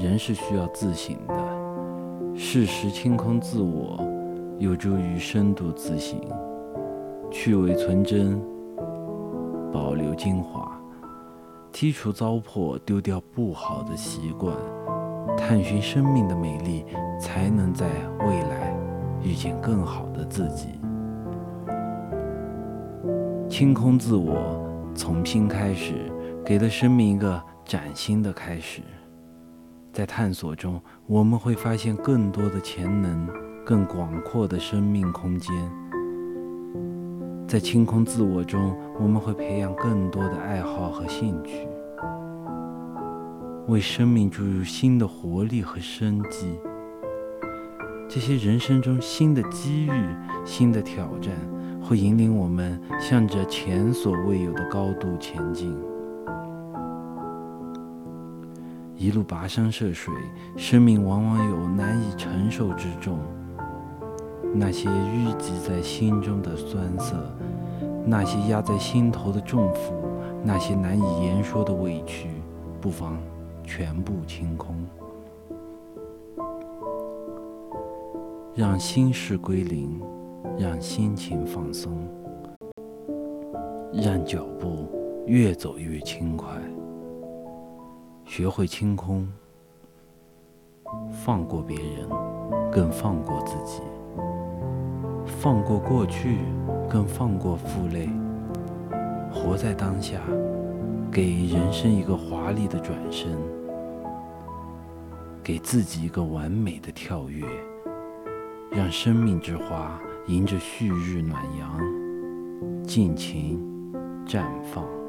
人是需要自省的。适时清空自我，有助于深度自省，去伪存真，保留精华，剔除糟粕，丢掉不好的习惯，探寻生命的美丽，才能在未来遇见更好的自己。清空自我，从新开始，给了生命一个崭新的开始。在探索中，我们会发现更多的潜能，更广阔的生命空间。在清空自我中，我们会培养更多的爱好和兴趣，为生命注入新的活力和生机。这些人生中新的机遇、新的挑战，会引领我们向着前所未有的高度前进。一路跋山涉水，生命往往有难以承受之重。那些淤积在心中的酸涩，那些压在心头的重负，那些难以言说的委屈，不妨全部清空，让心事归零，让心情放松，让脚步越走越轻快。学会清空，放过别人，更放过自己；放过过去，更放过负累。活在当下，给人生一个华丽的转身，给自己一个完美的跳跃，让生命之花迎着旭日暖阳，尽情绽放。